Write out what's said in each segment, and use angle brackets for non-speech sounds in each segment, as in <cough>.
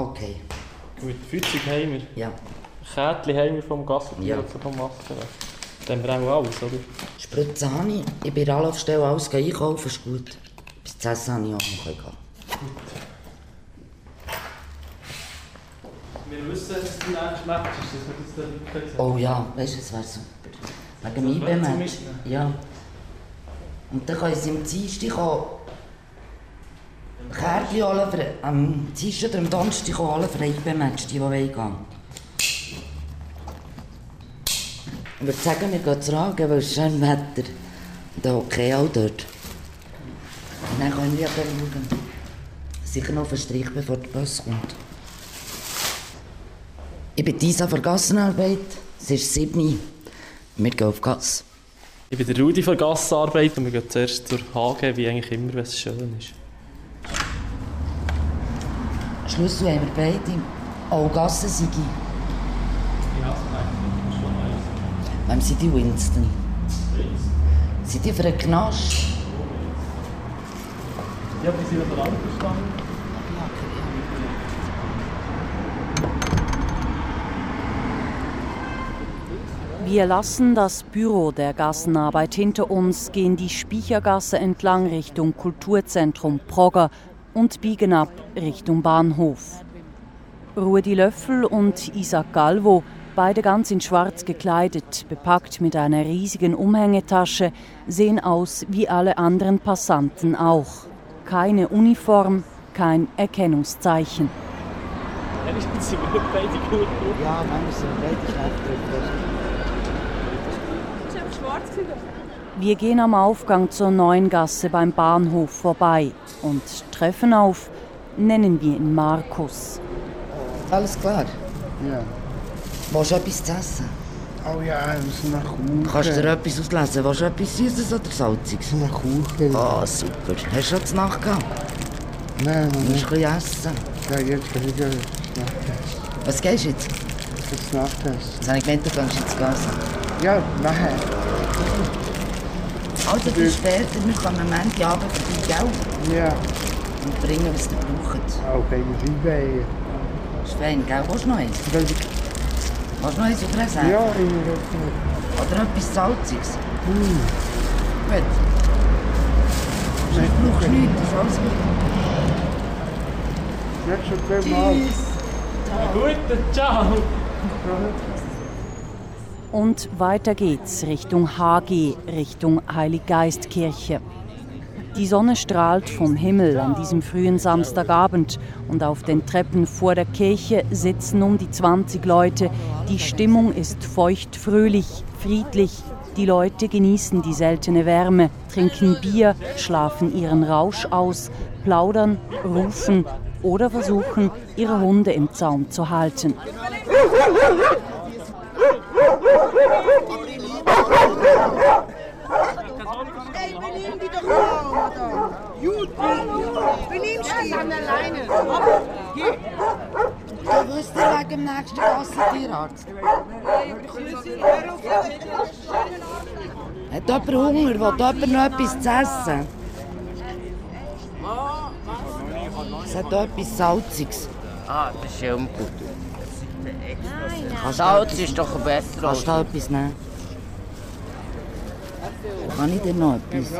Okay, Gut, Fützig haben wir. ja. Kärtchen haben wir vom Gassentier Ja. ja. vom Masken. Dann haben wir auch alles, oder? Spritze habe ich. Ich bin in der Anlaufstelle alles einkaufen, ist gut. Bis zu essen habe ich auch noch gehen. Wir wissen, dass die nächste Match ist, dass wir das dann nicht Oh ja, weißt du, das wäre super. Wegen dem IB-Match. Ja. Und dann können sie am Dienstag auch Kärtchen holen für, am Dienstag oder am Donnerstag holen für ein IB-Match, die, die wollen gehen. Ich würde sagen, wir gehen zu Ragen, weil es schön Wetter. Der Hockey auch dort. Und dann können wir aber schauen. Sicher noch auf den Strich, bevor der Bus kommt. Ich bin Isa von Gassenarbeit. Es ist 7 Uhr. Wir gehen auf Gas. Ich bin der Rudi von Gassarbeit und wir gehen zuerst zur HG, wie eigentlich immer, wenn es schön ist. Schlüssel haben wir beide. Oh, Gassensiege. Ja, das schon nice. Wem sind die Winston? Sind die für einen Knast? Ja, die sind so lang gestanden. Wir lassen das Büro der Gassenarbeit hinter uns, gehen die Spiechergasse entlang Richtung Kulturzentrum Progger und biegen ab Richtung Bahnhof. Rudi Löffel und Isaac Galvo, beide ganz in schwarz gekleidet, bepackt mit einer riesigen Umhängetasche, sehen aus wie alle anderen Passanten auch. Keine Uniform, kein Erkennungszeichen. Wenigstens sind wir beide gut. Ja, manchmal sind beide schlecht Wir gehen am Aufgang zur neuen Gasse beim Bahnhof vorbei und treffen auf, nennen wir ihn Markus. Alles klar. Ja. Willst du etwas zu essen? Oh ja, wir sind nach Kuchen. Kannst du dir etwas auslesen? Willst du etwas Süßes oder Salziges? Nach Kuchen. Oh, super. Hast du schon zu Nacht gehabt? Nein, Du nein, musst ein bisschen essen. Ja, jetzt kann ich ja Nachtessen. Was gehst du jetzt? Jetzt Nachtessen. Das habe ich gemeint, du gehst jetzt Gas. Ja, nachher. Also bis später, wir kommen am Ende Abend vorbei, gell? Ja. Und bringen, was ihr braucht. Auch bei den Scheiben. Das ist fein, gell? Willst du noch eins? Willst du noch eins oder? Ja, immer Oder etwas Salziges? Hm. Gut. Du brauchst nichts, das ist alles gut. Schon zweimal. Guten, ciao! Und weiter geht's Richtung HG, Richtung Heiliggeistkirche. Die Sonne strahlt vom Himmel an diesem frühen Samstagabend und auf den Treppen vor der Kirche sitzen um die 20 Leute. Die Stimmung ist feucht-fröhlich, friedlich. Die Leute genießen die seltene Wärme, trinken Bier, schlafen ihren Rausch aus, plaudern, rufen oder versuchen, ihre Hunde im Zaum zu halten. Ey, benimm dich doch mal, Madame. Gut, benimmst dich. an alleine. Geh. Du wirst dir wegen dem nächsten Gassentierarzt. Hat jemand Hunger? Will jemand noch etwas zu essen? Es hat etwas Salziges. Ah, das ist du Salz ist doch besser Kannst du etwas nehmen? Kann ich dir noch etwas?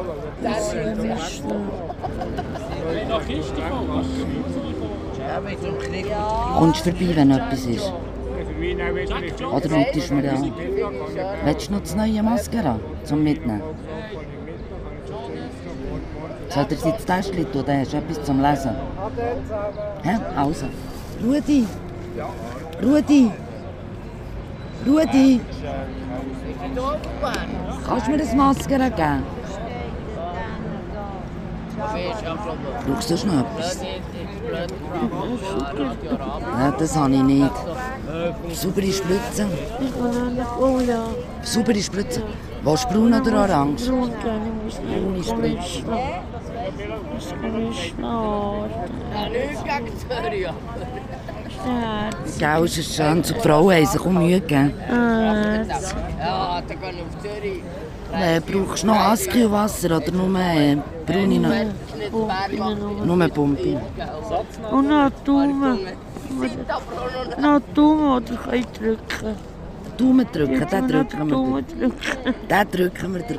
Kommst du vorbei, wenn etwas ist? Oder rutest du mir an? Willst du noch das neue Mascara zum Mitnehmen? Soll er sich das Täschchen tun, dann hast du etwas zum Lesen. Hä? Also. Rudi! Rudi! Rudi! Kannst du mir das Mascara geben? Brauchst du sonst noch etwas? Ja, das habe ich nicht. Saubere Spritze. Saubere Spritze. Willst du braun oder orange? braun gerne muss Braune nicht Spritze. Das kann ich schnarchen. Herz, Gell, ist es schön. Die Frauen haben sich auch Mühe gegeben. Ja. Äh, brauchst du noch Askio-Wasser oder nur äh, braune? Nur Pumpe. Und noch Daumen. Noch dumm oder kann ich drücken? Daumen drücken, den drücken wir. Daumen drücken. Den drücken wir.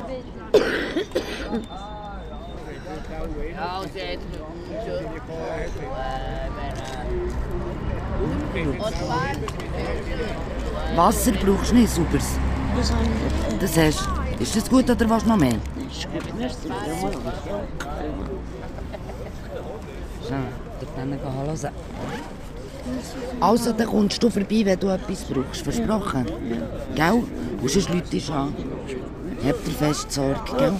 Wasser brauchst du nicht, sauberes. Das habe ich. Das hast du. Ist das gut oder was noch mehr? Das ist gut. Merci. Schau, dort hinten Hallo sagen. Also, dann kommst du vorbei, wenn du etwas brauchst. Versprochen? Gell? Und sonst Leute dich an. Habt ihr fest Sorge, gell?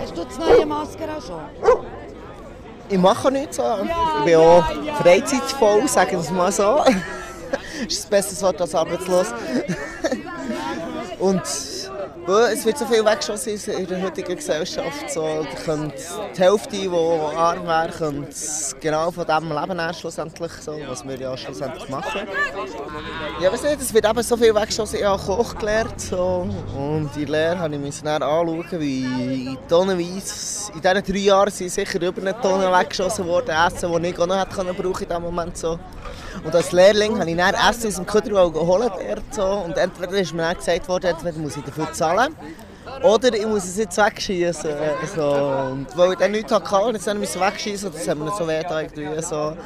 Hast du das neue Maske auch schon? Ich mache nichts so. Ich bin auch freizeitvoll, sagen wir es mal so. das <laughs> ist das beste Wort als arbeitslos. Und es wird so viel weggeschossen in der heutigen Gesellschaft. So, die Hälfte, die arm wäre, könnte genau von diesem Leben schlussendlich, so, was wir ja schlussendlich machen. Ja, weiß nicht, es wird eben so viel weggeschossen. Ich habe Koch gelernt so, und in der Lehre habe ich mich dann anschauen, wie tonnenweise, in diesen drei Jahren sind sicher über eine Tonne weggeschossen worden, Essen, das ich auch noch hätte brauchen in diesem Moment. So. Und als Lehrling habe ich dann Essen aus dem Kühlschrank geholt. So. Und entweder ist mir dann gesagt worden, entweder muss ich dafür zahlen oder ich muss es jetzt wegschießen. So. Und weil ich dann nichts hatte, jetzt musste ich wegschießen. Das hat mir so weh getan, so.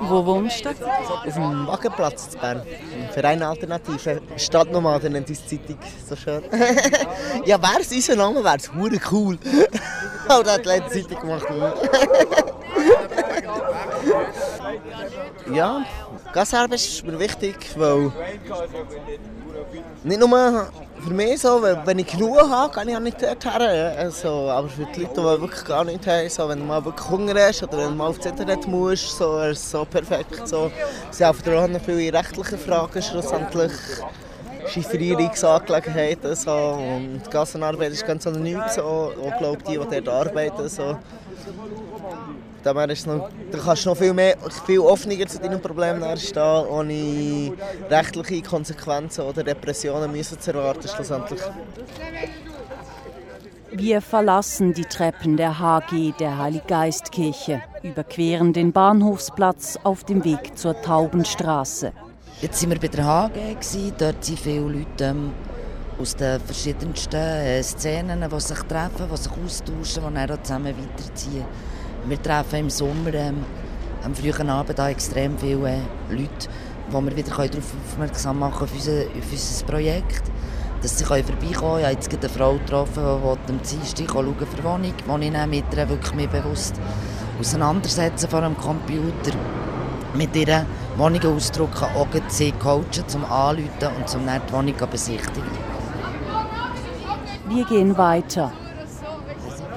Wo wohnst du? Auf dem Wagenplatz in Bern. Im Verein Alternative. Stadtnomaden nennt uns die Zeitung so schön. <laughs> ja, wäre es unser Name, wäre es cool. <laughs> Aber das hat die Zeitung gemacht. Ja, Gasarbeit ist mir wichtig, weil nicht nur für mich so, wenn ich genug habe, kann ich auch nicht dorthin. Also, aber für die Leute, die wirklich gar nicht haben, so, wenn du mal wirklich Hunger hast oder wenn du mal aufs Internet musst, so, ist es so perfekt. So. Sie helfen auch noch viele rechtliche Fragen schlussendlich. Chiffrierungsangelegenheiten so, und Gassenarbeit ist ganz anonym, so, auch glaube die, die dort arbeiten. So. Daher ist noch, da kannst du noch viel, mehr, viel offener zu deinen Problemen stehen, ohne rechtliche Konsequenzen oder Repressionen müssen zu erwarten schlussendlich. Wir verlassen die Treppen der HG der Heiliggeistkirche, überqueren den Bahnhofsplatz auf dem Weg zur Taubenstraße. Jetzt waren wir bei der HG. Dort sind viele Leute ähm, aus den verschiedensten äh, Szenen, die sich treffen, die sich austauschen, die dann auch zusammen weiterziehen. Wir treffen im Sommer ähm, am frühen Abend auch extrem viele äh, Leute, wo wir wieder darauf aufmerksam machen auf unser, auf unser Projekt. Dass sie vorbeikommen können. Ich habe jetzt eine Frau getroffen, die am Dienstag schauen für Wohnung, wo ich dann mit ihr wirklich mich bewusst auseinandersetzen vor dem Computer mit ihrer Wohnung ausdrucken, auch sie coachen, zum Anrufen und zum die Wohnung besichtigen. Wir gehen weiter.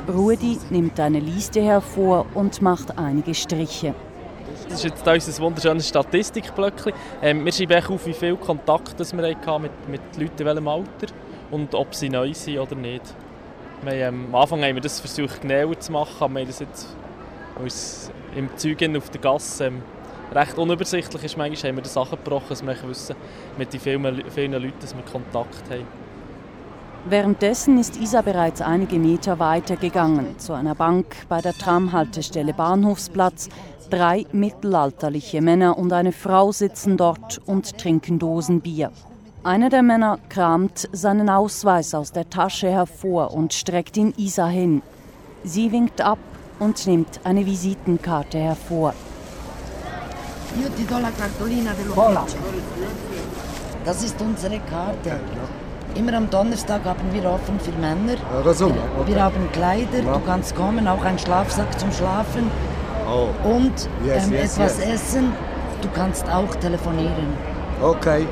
Rudi nimmt eine Liste hervor und macht einige Striche. Das ist jetzt unser wunderschönes Statistikblöckchen. Ähm, wir schreiben auf, wie viel Kontakt wir hatten mit, mit Leuten in welchem Alter und ob sie neu sind oder nicht. Wir ähm, am Anfang haben wir das versucht genauer zu machen, aber wir haben das jetzt uns im Zeugen auf der Gasse ähm, recht unübersichtlich ist. Manchmal haben wir das abgebrochen, dass wir wissen, mit den vielen, vielen Leuten dass wir Kontakt haben. Währenddessen ist Isa bereits einige Meter weiter gegangen, zu einer Bank bei der Tramhaltestelle Bahnhofsplatz. Drei mittelalterliche Männer und eine Frau sitzen dort und trinken Dosen Bier. Einer der Männer kramt seinen Ausweis aus der Tasche hervor und streckt ihn Isa hin. Sie winkt ab und nimmt eine Visitenkarte hervor. Das ist unsere Karte. Immer am Donnerstag haben wir offen für Männer. Wir haben Kleider, du kannst kommen, auch einen Schlafsack zum Schlafen. Oh, Und Yes, ähm, yes, etwas yes. essen. Du kannst auch telefonieren. okay,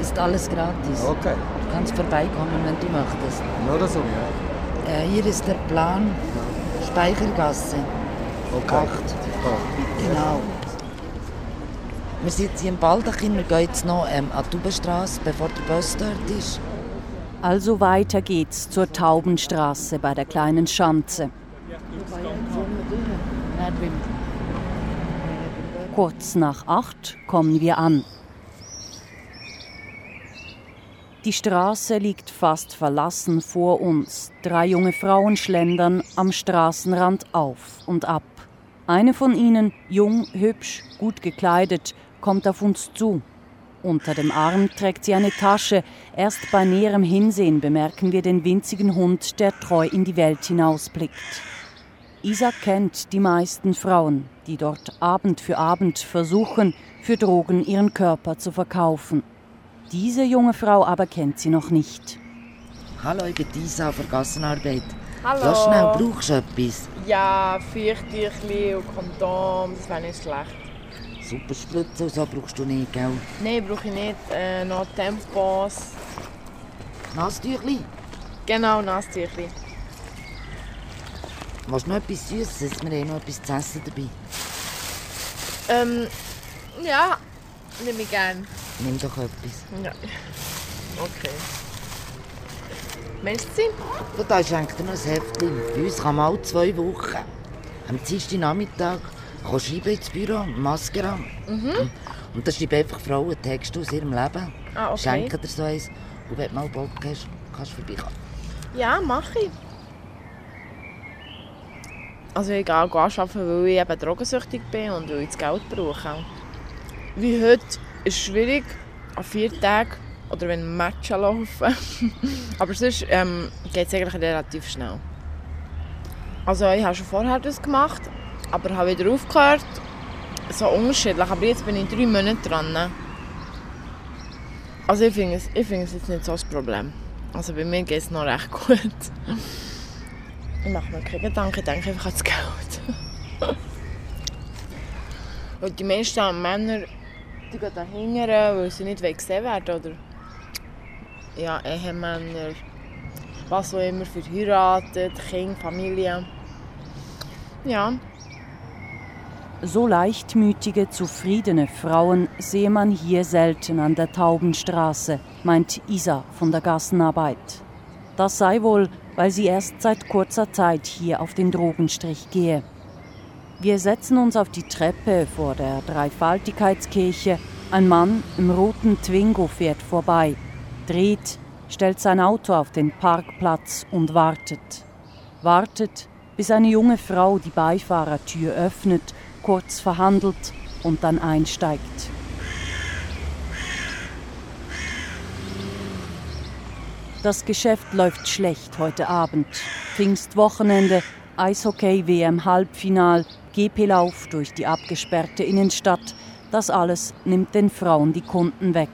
Ist alles gratis. okay. Du kannst vorbeikommen, wenn du möchtest. Nur das so. Äh, hier ist der Plan. Speichergasse. Okay. Acht. Genau. Wir sind hier im Baldachin. Wir gehen jetzt noch ähm, an die Taubenstrasse, bevor der Bus dort ist. Also weiter geht's zur Taubenstraße bei der kleinen Schanze. Kurz nach acht kommen wir an. Die Straße liegt fast verlassen vor uns. Drei junge Frauen schlendern am Straßenrand auf und ab. Eine von ihnen, jung, hübsch, gut gekleidet, kommt auf uns zu. Unter dem Arm trägt sie eine Tasche. Erst bei näherem Hinsehen bemerken wir den winzigen Hund, der treu in die Welt hinausblickt. Isa kennt die meisten Frauen, die dort Abend für Abend versuchen, für Drogen ihren Körper zu verkaufen. Diese junge Frau aber kennt sie noch nicht. Hallo, ich bin Isa von Gassenarbeit. Hallo. Lass schnell, brauchst du etwas? Ja, Feuchttüchli und Kondom, das wäre nicht schlecht. Super Spritze und so brauchst du nicht, gell? Nein, brauche ich nicht. Äh, noch Tempos. Nasstüchli? Genau, Nasstüchli. Willst du noch etwas Süßes? Wir haben noch etwas zu essen dabei. Ähm, ja, nehme ich gern. Nimm doch etwas. Ja. Okay. Merci. Du, da schenkt dir noch ein Heftchen. Bei uns kann man alle zwei Wochen am Dienstag Kann schreiben ins Büro, Maske an. Mhm. Und da schreiben einfach Frauen Texte aus ihrem Leben. Ah, okay. Schenken dir so eins. Und wenn du mal Bock hast, kannst du vorbeikommen. Ja, mache ich. Also ich gehe arbeiten, weil ich eben drogensüchtig bin und weil ich das Geld brauche. Wie heute ist es schwierig, an vier Tagen oder wenn Matches laufen. <laughs> Aber sonst ähm, geht es eigentlich relativ schnell. Also ich habe schon vorher das gemacht, aber habe wieder aufgehört. So unterschiedlich, aber jetzt bin ich drei Monate dran. Also ich finde es, ich finde es jetzt nicht so das Problem. Also bei mir geht es noch recht gut. Ich mache mir keine Gedanken, ich denke einfach an das Geld. Und die meisten Männer die gehen da hingern, weil sie nicht gesehen werden oder ja, Ehemänner, was auch immer, verheiratet, Kinder, Familie. Ja. So leichtmütige, zufriedene Frauen sehe man hier selten an der Taubenstraße, meint Isa von der Gassenarbeit. Das sei wohl, weil sie erst seit kurzer Zeit hier auf den Drogenstrich gehe. Wir setzen uns auf die Treppe vor der Dreifaltigkeitskirche. Ein Mann im roten Twingo fährt vorbei, dreht, stellt sein Auto auf den Parkplatz und wartet. Wartet, bis eine junge Frau die Beifahrertür öffnet, kurz verhandelt und dann einsteigt. Das Geschäft läuft schlecht heute Abend. Pfingstwochenende, Eishockey-WM-Halbfinal, GP-Lauf durch die abgesperrte Innenstadt. Das alles nimmt den Frauen die Kunden weg.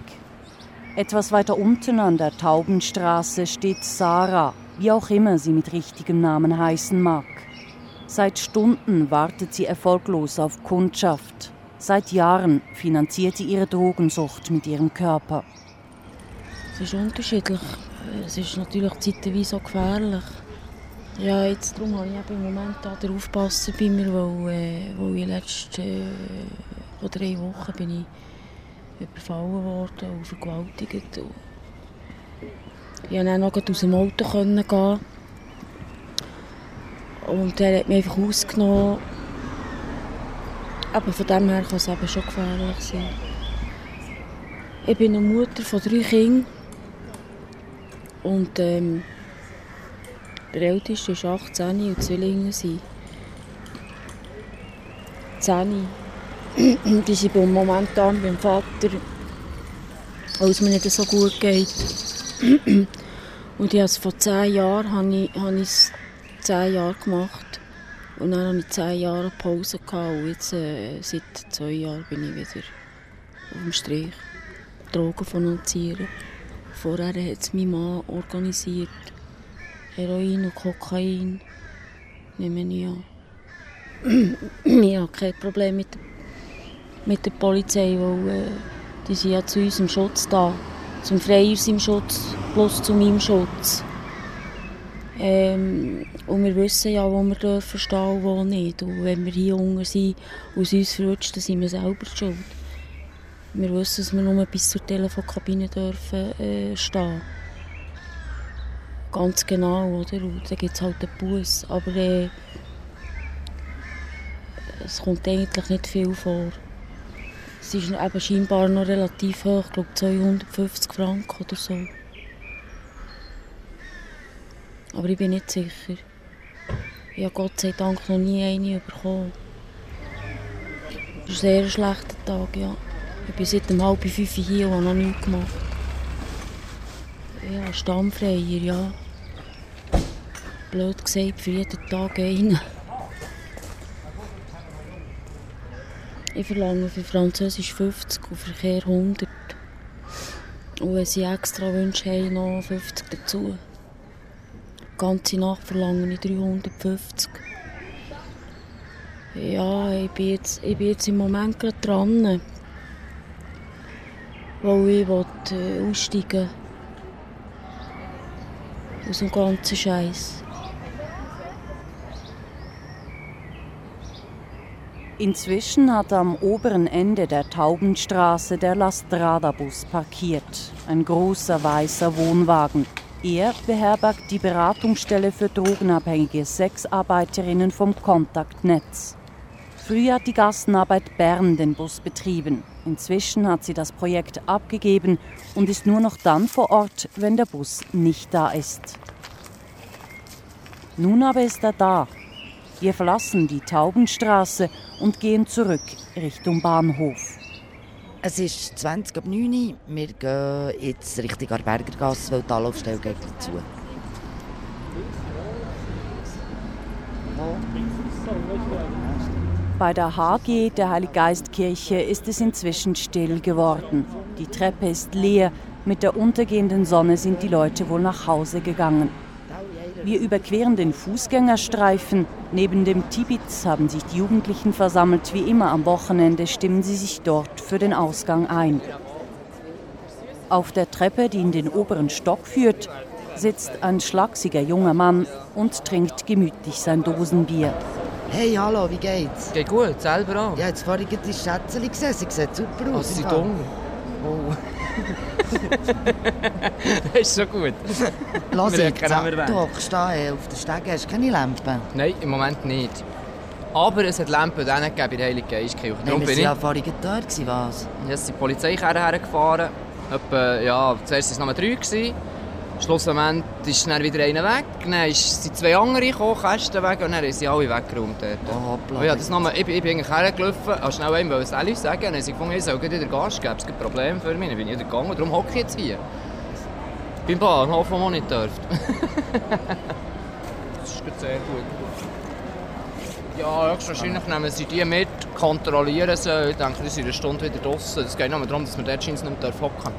Etwas weiter unten an der Taubenstraße steht Sarah, wie auch immer sie mit richtigem Namen heißen mag. Seit Stunden wartet sie erfolglos auf Kundschaft. Seit Jahren finanziert sie ihre Drogensucht mit ihrem Körper. Es ist unterschiedlich. Es ist natürlich zeitweise auch gefährlich. Ja, jetzt darum habe ich im Moment den Aufpasser bei mir, weil, äh, weil ich letzte äh, drei Wochen bin ich überfallen worden und vergewaltigt. Ich konnte dann noch aus dem Auto gehen. Und er hat mich einfach ausgenommen. Aber von dem her kann es eben schon gefährlich sein. Ich bin eine Mutter von drei Kindern. Und ähm, der älteste ist 18 und Zwillinge sind 10. <clears throat> Die sind momentan beim Vater, weil es mir nicht so gut geht. <clears throat> Und ich habe vor 10 Jahren habe ich, habe ich 10 Jahre gemacht. Und dann hatte ich 10 Jahre Pause. Gehabt. Und jetzt, äh, seit 2 Jahren bin ich wieder auf dem Strich. Drogen finanzieren. Vorher hat es mein Mann organisiert. Heroin und Kokain. Nehme <clears throat> ich an. ich habe kein Problem mit, mit der Polizei, weil äh, die sind ja zu unserem Schutz da. Zum Freier seinem Schutz, plus zu meinem Schutz. Ähm, und wir wissen ja, wo wir dürfen stehen und wo nicht. Und wenn wir hier unten sind und uns verrutscht, dann sind wir selber schuld. Wir wissen, dass wir nur bis zur Telefonkabine dürfen äh, stehen. Ganz genau, oder? Und dann gibt es halt einen Bus. Aber äh, es kommt eigentlich nicht viel vor. Es ist eben scheinbar noch relativ hoch, ich glaube 250 Franken oder so. Aber ich bin nicht sicher. Ich habe Gott sei Dank noch nie eine bekommen. Das war ein sehr schlechter Tag, ja. Ich bin seit um halb fünf hier und habe noch nichts gemacht. Ja, Stammfreier, ja. Blöd gesagt, für jeden Tag einen. Ich verlange für Französisch 50 und Verkehr 100. Und wenn sie extra Wünsche haben, noch 50 dazu. Ganze Nacht verlange ich 350. Ja, ich bin jetzt, ich bin jetzt im Moment gerade dran. Weil ich will, äh, aussteigen aus dem ganzen Scheiß. Inzwischen hat am oberen Ende der Taubenstraße der La Strada-Bus parkiert. Ein großer weißer Wohnwagen. Er beherbergt die Beratungsstelle für drogenabhängige Sexarbeiterinnen vom Kontaktnetz. Früher hat die Gassenarbeit Bern den Bus betrieben. Inzwischen hat sie das Projekt abgegeben und ist nur noch dann vor Ort, wenn der Bus nicht da ist. Nun aber ist er da. Wir verlassen die Taubenstraße und gehen zurück Richtung Bahnhof. Es ist 20 ab 9 Uhr. Wir gehen jetzt Richtung Arbergergasse, weil die Anlaufstelle geht zu. Bei der HG der Heiliggeistkirche ist es inzwischen still geworden. Die Treppe ist leer. Mit der untergehenden Sonne sind die Leute wohl nach Hause gegangen. Wir überqueren den Fußgängerstreifen. Neben dem Tibitz haben sich die Jugendlichen versammelt. Wie immer am Wochenende stimmen sie sich dort für den Ausgang ein. Auf der Treppe, die in den oberen Stock führt, sitzt ein schlachsiger junger Mann und trinkt gemütlich sein Dosenbier. Hey, hallo, wie geht's? Geht gut, selber auch. Ja, jetzt vorhin die Schätzchen gesehen, sie sieht super aus. Oh, sie dumm. Oh. Das ist so gut. Lass jetzt, du hockst da äh, auf der Stege, hast keine Lampe? Nein, im Moment nicht. Aber es hat Lampen dann gegeben bei der Heiligen Geistkirche. Nein, Darum wir waren ja vorhin dort, gewesen, was? Ja, es sind die Polizeikerren hergefahren. Etwa, ja, zuerst waren es nur drei. Gewesen. Schlussendlich ist dann wieder einer weg. Dann sind zwei andere gekommen, Kästen weg, und dann haben sie alle weggeräumt. Dort. Oh, ja, das nochmal, ich, bin- ich bin eigentlich hergelaufen, habe schnell einem wollte Sally sagen, und dann sie gefunden, ich soll wieder Gas geben, es gibt ein Problem für mich. Dann bin ich wieder gegangen, darum hocke ich jetzt hier. Beim Bahnhof, wo man nicht dürft. das ist sehr gut. Ja, höchstwahrscheinlich nehmen sie die mit, kontrollieren sie. Ich denke, die sind eine Stunde wieder draußen. Es geht nur darum, dass wir dort nicht hocken dürfen.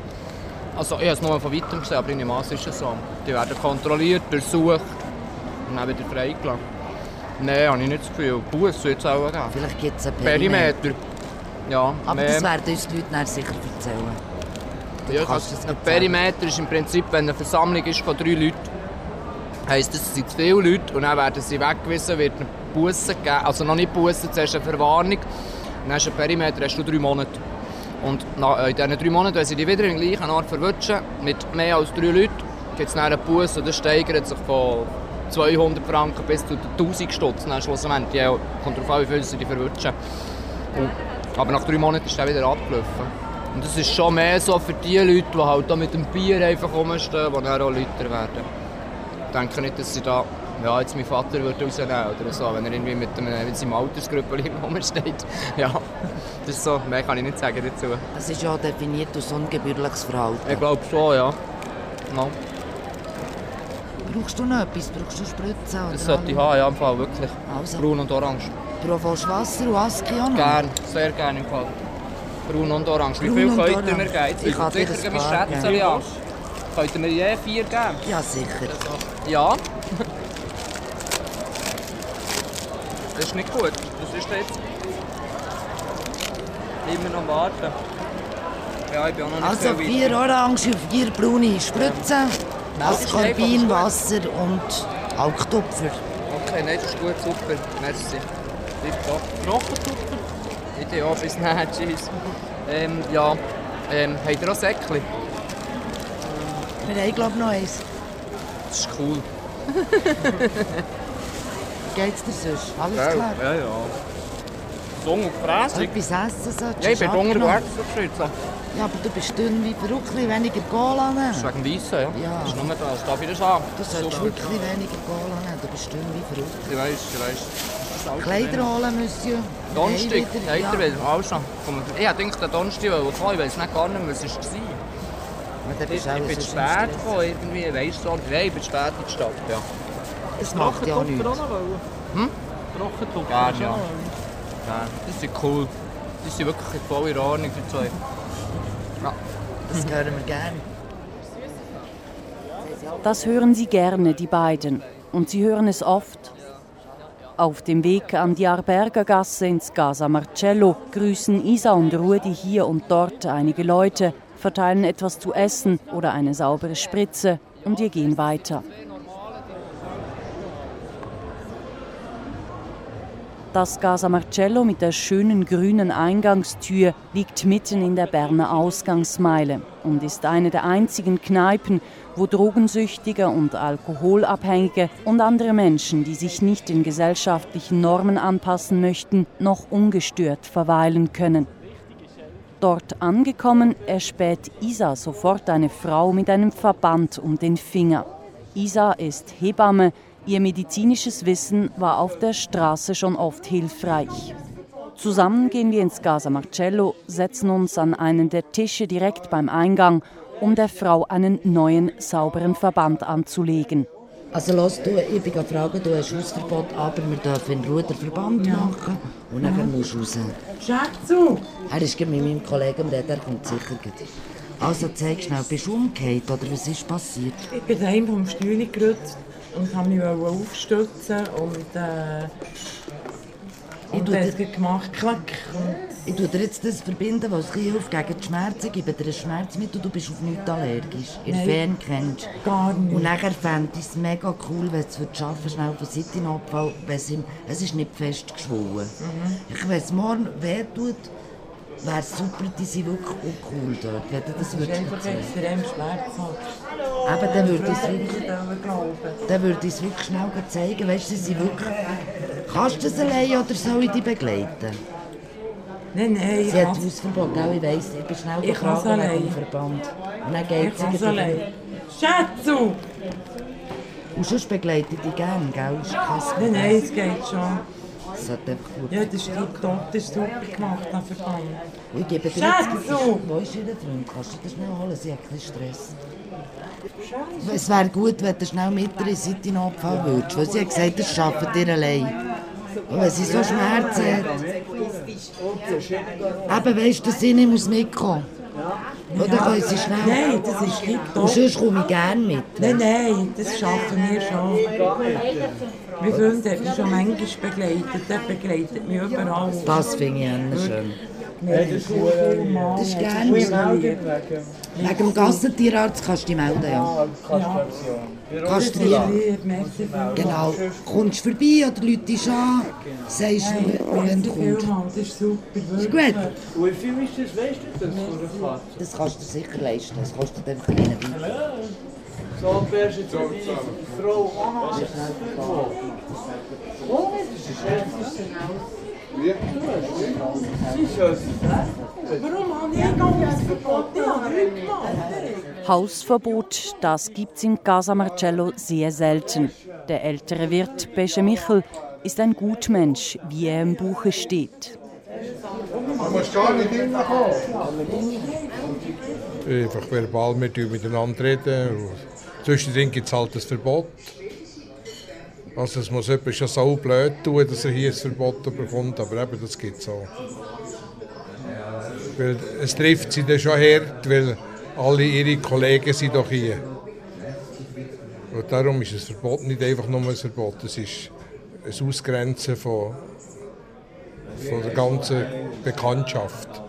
Also, ich habe es nur von weitem gesehen, aber in dem Maß ist es so. Die werden kontrolliert, durchsucht und dann wieder freigelassen. Nein, habe ich nicht das Gefühl. Bus wird es auch geben. Vielleicht gibt es einen Perimeter. Ja, Aber mehr. das werden uns die Leute dann sicher erzählen. Du Ja, kannst das, ein. Perimeter ist im Prinzip, wenn eine Versammlung ist von drei Leuten, heisst das, es sind zu viele Leute und dann werden sie weggewiesen, wird eine Busse geben. Also noch nicht Busse, zuerst eine Verwarnung. Dann hast du einen Perimeter, hast du drei Monate. Und nach, in diesen drei Monaten, wenn sie dich wieder im gleichen Ort verwutschen, mit mehr als drei Leuten, gibt es einen Bus und das steigert sich von 200 Franken bis zu 1000 Stutz. Schlussendlich, ja, kommt darauf an, wie viel sie dich verwutschen. Und, aber nach drei Monaten ist er wieder abgelaufen. Und das ist schon mehr so für die Leute, die halt da mit dem Bier einfach rumstehen, die dann auch Leute werden. Ich denke nicht, dass sie da, ja, jetzt mein Vater würde rausnehmen oder so, wenn er irgendwie mit, einem, mit seinem Altersgruppe rumsteht. <laughs> Ja, das ist so, mehr kann ich nicht sagen dazu. Das ist ja definiert als ungebührliches Verhalten. Ich glaube schon, ja. No. Brauchst du noch etwas? Brauchst du Spritzen? oder Das sollte ich haben, ja, im Fall, wirklich. Also. Braun und orange. Brauchst du Wasser und Aski auch noch? Gern, sehr gerne im Fall. Braun und orange. Wie Braun viel und könnt ihr mir geben? Jetzt Ich kann dir sicher ein Schätzchen an. Könnt ihr mir je vier geben? Ja, sicher. Ja. Das ist nicht gut. Das ist jetzt. Immer noch warten. Ja, ich bin auch noch nicht Also vier Orange und vier braune Spritzen, Ascorbin, Wasser und Alktupfer. Okay, nein, das ist gut, super. Merci. Tipptopp. Trockentupfer? Ideal bis nachher, <laughs> tschüss. Ähm, ja, ähm, habt ihr auch Säckchen? Wir haben, glaube ich, noch eins. Das ist cool. <laughs> Geht's dir sonst? Alles Ja, klar? Ja, ja. Song und Fräsig? Etwas essen solltest Ja, ich bin du so geschrieben. Ja, aber du bist dünn wie verrückt, weniger Cola nehmen. Das ist wegen Weissen, ja? Ja. Das ist nur das. Ich das haben? Du solltest Super. wirklich weniger Cola nehmen, du bist dünn wie verrückt. Ich weiss, ich weiss. Kleider holen, Monsieur. Donnerstag, wieder, ja. will also. Komm, Ich gedacht, der Donnerstag wollte kommen, ich weiß nicht gar nicht mehr, was es war. Ja, Ich, du auch bin spät gekommen, irgendwie, weiss so. Nein, ich bin spät in die Stadt, ja. Das macht ja nichts. Hm? Gerne, ja. ja. Das ist cool. Das ist wirklich voll in Ordnung für zwei. Ja. Das hören wir gerne. Das hören sie gerne, die beiden. Und sie hören es oft. Auf dem Weg an die Arbergergasse ins Casa Marcello grüßen Isa und Rudi hier und dort einige Leute, verteilen etwas zu essen oder eine saubere Spritze und wir gehen weiter. Das Casa Marcello mit der schönen grünen Eingangstür liegt mitten in der Berner Ausgangsmeile und ist eine der einzigen Kneipen, wo Drogensüchtige und Alkoholabhängige und andere Menschen, die sich nicht den gesellschaftlichen Normen anpassen möchten, noch ungestört verweilen können. Dort angekommen, erspäht Isa sofort eine Frau mit einem Verband um den Finger. Isa ist Hebamme, ihr medizinisches Wissen war auf der Straße schon oft hilfreich. Zusammen gehen wir ins Casa Marcello, setzen uns an einen der Tische direkt beim Eingang, um der Frau einen neuen, sauberen Verband anzulegen. Also los, du, ich bin gefragt, du hast Hausverbot, aber wir dürfen in Ruhe den Verband machen und dann musst du raus. Schatzu! Er ist mit meinem Kollegen Reden, er kommt sicher gleich. Also zeig schnell, bist du umgekehrt oder was ist passiert? Ich bin daheim vom Stuhl gerutscht und habe mich aufstützen und äh, Ich und dir- es gemacht, klack. Ich tue dir jetzt das verbinden, was es hilft gegen die Schmerzen. Ich gebe dir ein Schmerzmittel, du bist auf nichts allergisch. Nein. Fern kennst Gar nicht. Und nachher fände ich es mega cool, wenn es für Arbeiten schnell von Seitenabfall, wenn es, ihm, es ist nicht fest geschwollen. Mhm. Ich, wenn es morgen weh tut, wäre super, die sind wirklich auch cool dort, wenn du das würdest erzählen. extrem schmerzhaft. Eben, dann würde ich es wirklich, dann würde ich wirklich schnell zeigen. Weißt du, sie sind wirklich... Kannst du das allein oder soll ich dich begleiten? Nein, nein, Sie hat Hausverbot, gell? Ich weiss, ich bin schnell Ich gefragt wegen dem Verband. Und dann geht sie allein. Schatzu! Und sonst begleite ich dich gerne, gell? Nein, nein, es geht schon. Es hat einfach gut Ja, das ist tipptopp, das ist super gemacht, der Verband. Ich gebe dir jetzt... Wo ist Ihr Freund? Kannst du das schnell holen? Sie hat ein bisschen Stress. Es wäre gut, wenn du schnell mit ihr in Seitenabfall würdest, weil sie hat gesagt, das schafft ihr allein. Und wenn sie so Schmerzen hat... Eben, weißt du, sie nicht muss mitkommen muss. Oder können sie schnell... Nein, das ist tipptopp. Und sonst komme ich gerne mit. Nein, nein, das schaffen wir schon. Mein Freund hat mich schon manchmal begleitet, der begleitet mich überall. Das finde ich auch schön. Das ist Das ist gerne. Wegen dem Gassentierarzt kannst du dich melden, ja. Lieb, merci vielmals. Genau. Kommst du vorbei oder läutest an, sagst du, wenn du kommst. das ist super. Ist wirklich. gut? Wie viel ist das, weißt du das, von der Fahrt? Das kannst du dir sicher leisten. Das kostet einfach einen Beitrag. So, wärst jetzt so, die Frau Anna. Oh, das ist Sie ist es. Warum habe ich ein Hausverbot? Ich habe nichts gemacht. Hausverbot, das gibt's im Casa Marcello sehr selten. Der ältere Wirt Pesche Michel ist ein Gutmensch, wie er im Buche steht. Du musst gar nicht hinkommen. Einfach verbal mit miteinander reden. Zwischendrin gibt es halt ein Verbot. Also es muss jemand schon so blöd tun, dass er hier ein Verbot bekommt, aber eben, das gibt es auch. Weil es trifft sie dann schon hart, weil alle ihre Kollegen sind doch hier. Und darum ist ein Verbot nicht einfach nur ein Verbot, es ist ein Ausgrenzen von, von der ganzen Bekanntschaft.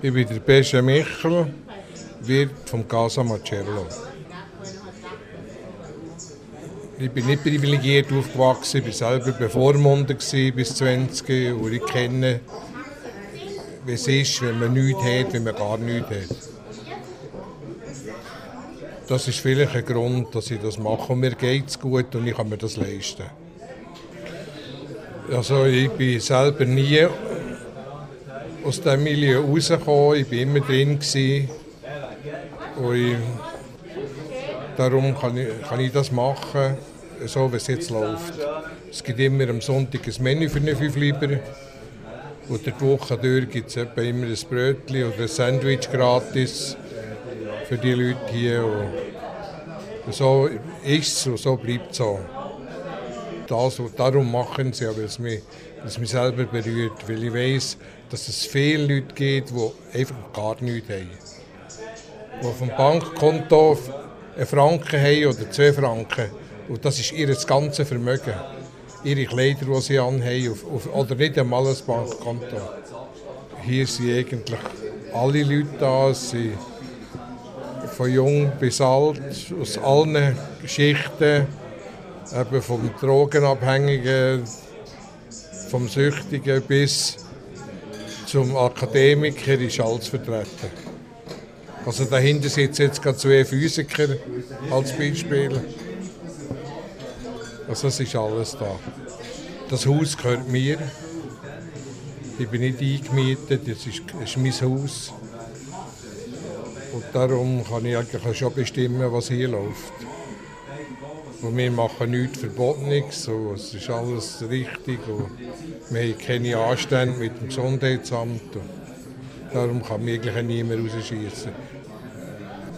Ich bin der Pesche Michel, Wirt vom Casa Marcello. Ich bin nicht privilegiert aufgewachsen, ich war selber bevormundet bis 20 und ich kenne, wie es ist, wenn man nichts hat, wenn man gar nichts hat. Das ist vielleicht ein Grund, dass ich das mache. Und mir geht es gut und ich kann mir das leisten. Also ich bin selber nie aus diesem Milieu rausgekommen. Ich war immer drin. Gewesen. Und ich, darum kann ich, kann ich das machen, so wie es jetzt läuft. Es gibt immer am Sonntag ein Menü für eine 5 Lieber. Und der Woche durch gibt es immer ein Brötchen oder ein Sandwich gratis für die Leute hier. Und so ist es und so bleibt es so. Das, darum machen sie, weil es mich, es mich selber berührt. Weil ich weiß, dass es viele Leute gibt, die einfach gar nichts haben. Die auf dem Bankkonto einen Franken haben oder zwei Franken. Und das ist ihr ganzes Vermögen. Ihre Kleider, die sie anhaben, auf, auf, oder nicht einmal ein Bankkonto. Hier sind eigentlich alle Leute da. Sie von jung bis alt, aus allen Schichten, eben vom Drogenabhängigen, vom Süchtigen bis zum Akademiker ist alles vertreten. Also dahinter sitzen jetzt gerade zwei Physiker als Beispiel. Also es ist alles da. Das Haus gehört mir. Ich bin nicht eingemietet, es ist, ist mein Haus. Und darum kann ich eigentlich schon bestimmen, was hier läuft. Und wir machen nichts Verbotenes, so, es ist alles richtig. Und wir haben keine Anstände mit dem Gesundheitsamt. Darum kann mich eigentlich niemand rausschießen.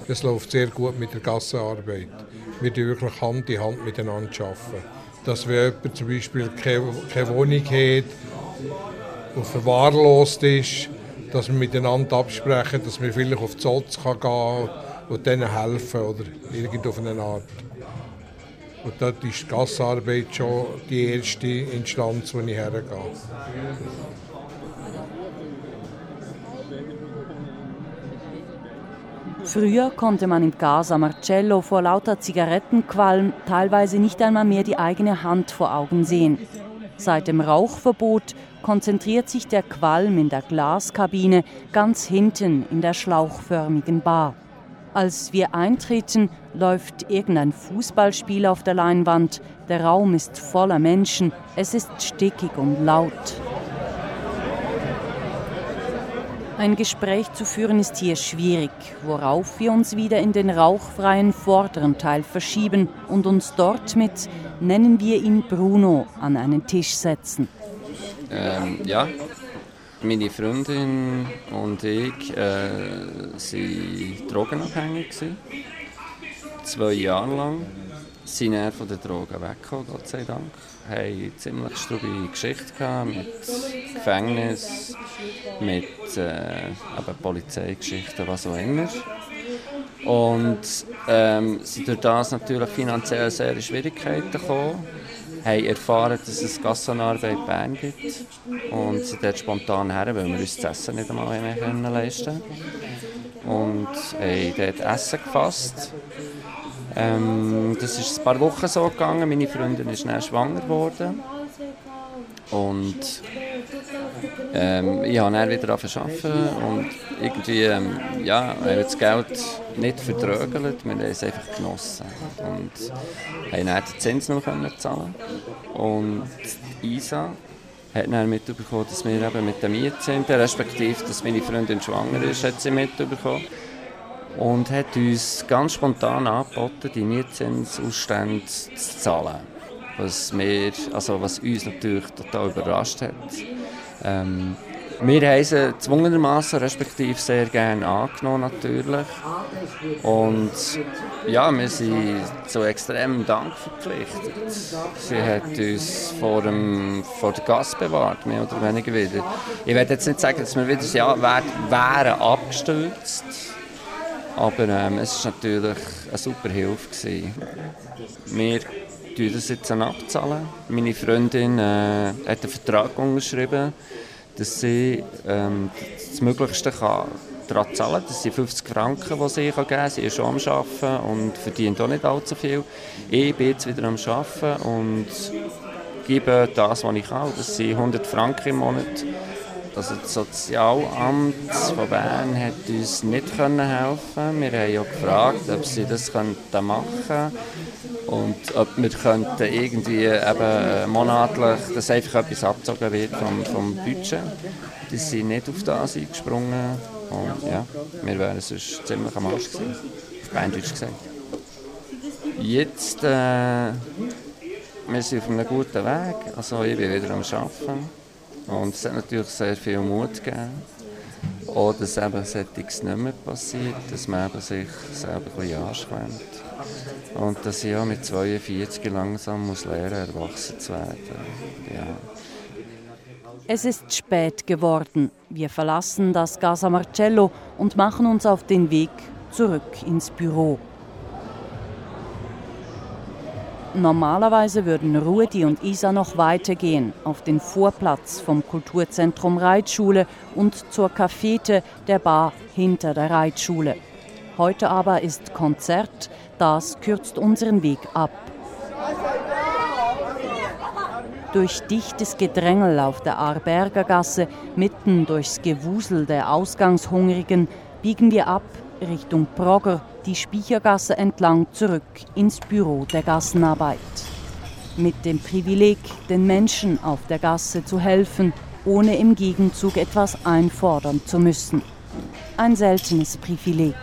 Es läuft sehr gut mit der Gassenarbeit. Wir arbeiten wirklich Hand in Hand miteinander. Dass wenn jemand zum Beispiel keine, Wohnung hat und verwahrlost ist, dass wir miteinander absprechen, dass wir vielleicht auf die Zotz gehen kann und denen helfen oder irgendeine Art. Und dort ist die Gassenarbeit schon die erste Instanz, wo ich hergehe. Früher konnte man im Casa Marcello vor lauter Zigarettenqualm teilweise nicht einmal mehr die eigene Hand vor Augen sehen. Seit dem Rauchverbot konzentriert sich der Qualm in der Glaskabine ganz hinten in der schlauchförmigen Bar. Als wir eintreten, läuft irgendein Fußballspiel auf der Leinwand. Der Raum ist voller Menschen. Es ist stickig und laut. Ein Gespräch zu führen ist hier schwierig, worauf wir uns wieder in den rauchfreien vorderen Teil verschieben und uns dort mit, nennen wir ihn Bruno, an einen Tisch setzen. Ähm, ja, meine Freundin und ich äh, waren drogenabhängig. Zwei Jahre lang. Sind dann von den Drogen weggekommen, Gott sei Dank. Wir hatten eine ziemlich strubige Geschichte gehabt, mit Gefängnis, mit äh, Polizeigeschichten, was auch immer. Und ähm, sind durch das natürlich finanziell sehr in Schwierigkeiten gekommen haben erfahren, dass es Gassenarbeit Bern gibt und sind dort spontan her, weil wir uns das Essen nicht einmal mehr können leisten und haben dort Essen gefasst. Ähm, das ist ein paar Wochen so gegangen. Meine Freundin ist dann schwanger geworden und ähm, ich habe dann wieder arbeiten und irgendwie, ähm, ja, haben das Geld nicht verdrögelt, wir haben es einfach genossen und haben dann den Zins noch zahlen Und Isa hat dann mitbekommen, dass wir eben mit der Miete sind, respektive, dass meine Freundin schwanger ist, hat sie mitbekommen. Und hat uns ganz spontan angeboten, die Mietzinsausstände zu zahlen. Was, wir, also was uns natürlich total überrascht hat. Ähm, wir haben sie zwungenermassen, respektive sehr gerne angenommen natürlich. Und ja, wir sind zu extremem Dank verpflichtet. Sie hat uns vor, dem, vor der Gas bewahrt, mehr oder weniger wieder. Ich werde jetzt nicht sagen, dass wir wieder ja, wären abgestürzt. Aber ähm, es war natürlich eine super Hilfe. Gewesen. Wir tun das jetzt abzahlen. Meine Freundin äh, hat einen Vertrag unterschrieben dass sie ähm, das Möglichste kann daran zahlen Das sind 50 Franken, die sie geben kann. Sie ist schon am Arbeiten und verdient auch nicht allzu viel. Ich bin jetzt wieder am Arbeiten und gebe das, was ich kann. Das sind 100 Franken im Monat. Also das Sozialamt von Bern hat uns nicht helfen Wir haben ja gefragt, ob sie das machen könnten. Und ob wir könnten irgendwie eben monatlich, dass einfach etwas abgezogen wird vom, vom Budget. Die sind nicht auf das eingesprungen. Und ja, wir wären sonst ziemlich am Arsch gewesen. Auf Beindeutsch gesagt. Jetzt, äh, wir sind auf einem guten Weg. Also ich bin wieder am Arbeiten. Und es hat natürlich sehr viel Mut gegeben. Oder dass eben solches nicht mehr passiert, dass man eben sich selber ein bisschen anschwemmt. Und dass ich auch mit 42 langsam muss lernen, erwachsen zu werden. Ja. Es ist spät geworden. Wir verlassen das Casa Marcello und machen uns auf den Weg zurück ins Büro. Normalerweise würden Rudi und Isa noch weitergehen auf den Vorplatz vom Kulturzentrum Reitschule und zur Cafete der Bar hinter der Reitschule. Heute aber ist Konzert, das kürzt unseren Weg ab. Durch dichtes Gedrängel auf der Arberger Gasse, mitten durchs Gewusel der Ausgangshungrigen, biegen wir ab Richtung Progger die Spiechergasse entlang zurück ins Büro der Gassenarbeit. Mit dem Privileg, den Menschen auf der Gasse zu helfen, ohne im Gegenzug etwas einfordern zu müssen. Ein seltenes Privileg.